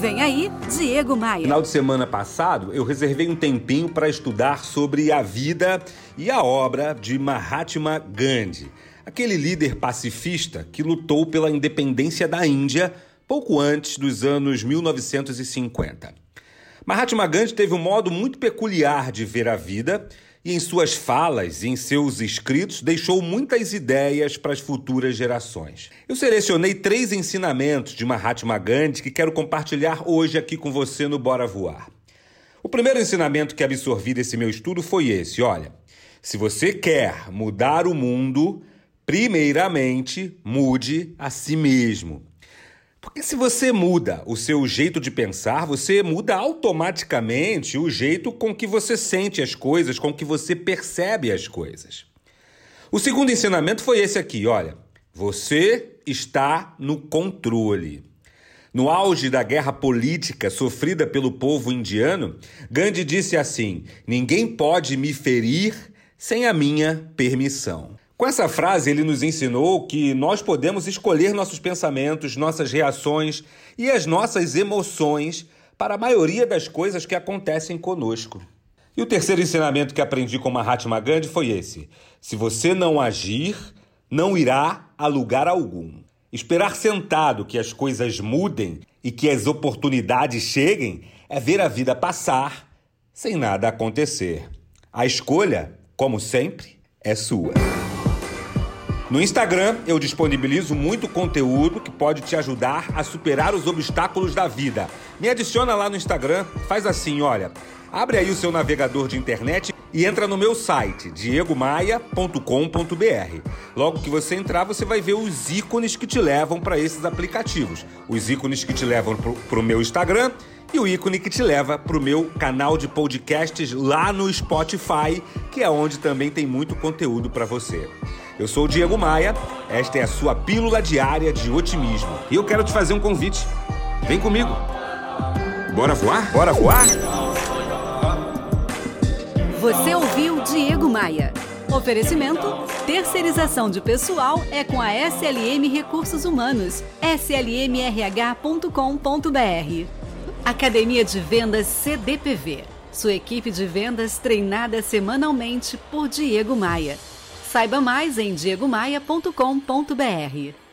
Vem aí, Diego Maia. Final de semana passado, eu reservei um tempinho para estudar sobre a vida e a obra de Mahatma Gandhi, aquele líder pacifista que lutou pela independência da Índia pouco antes dos anos 1950. Mahatma Gandhi teve um modo muito peculiar de ver a vida e em suas falas e em seus escritos deixou muitas ideias para as futuras gerações. Eu selecionei três ensinamentos de Mahatma Gandhi que quero compartilhar hoje aqui com você no Bora Voar. O primeiro ensinamento que absorvi desse meu estudo foi esse: olha, se você quer mudar o mundo, primeiramente mude a si mesmo. Porque se você muda o seu jeito de pensar, você muda automaticamente o jeito com que você sente as coisas, com que você percebe as coisas. O segundo ensinamento foi esse aqui, olha. Você está no controle. No auge da guerra política sofrida pelo povo indiano, Gandhi disse assim: Ninguém pode me ferir sem a minha permissão. Com essa frase, ele nos ensinou que nós podemos escolher nossos pensamentos, nossas reações e as nossas emoções para a maioria das coisas que acontecem conosco. E o terceiro ensinamento que aprendi com Mahatma Gandhi foi esse: se você não agir, não irá a lugar algum. Esperar sentado que as coisas mudem e que as oportunidades cheguem é ver a vida passar sem nada acontecer. A escolha, como sempre, é sua. No Instagram, eu disponibilizo muito conteúdo que pode te ajudar a superar os obstáculos da vida. Me adiciona lá no Instagram, faz assim, olha. Abre aí o seu navegador de internet e entra no meu site, diegomaia.com.br. Logo que você entrar, você vai ver os ícones que te levam para esses aplicativos. Os ícones que te levam para o meu Instagram e o ícone que te leva para o meu canal de podcasts lá no Spotify, que é onde também tem muito conteúdo para você. Eu sou o Diego Maia, esta é a sua pílula diária de otimismo. E eu quero te fazer um convite. Vem comigo. Bora voar? Bora voar? Você ouviu Diego Maia. Oferecimento: terceirização de pessoal é com a SLM Recursos Humanos. slmrh.com.br. Academia de Vendas CDPV. Sua equipe de vendas treinada semanalmente por Diego Maia. Saiba mais em diegomaia.com.br.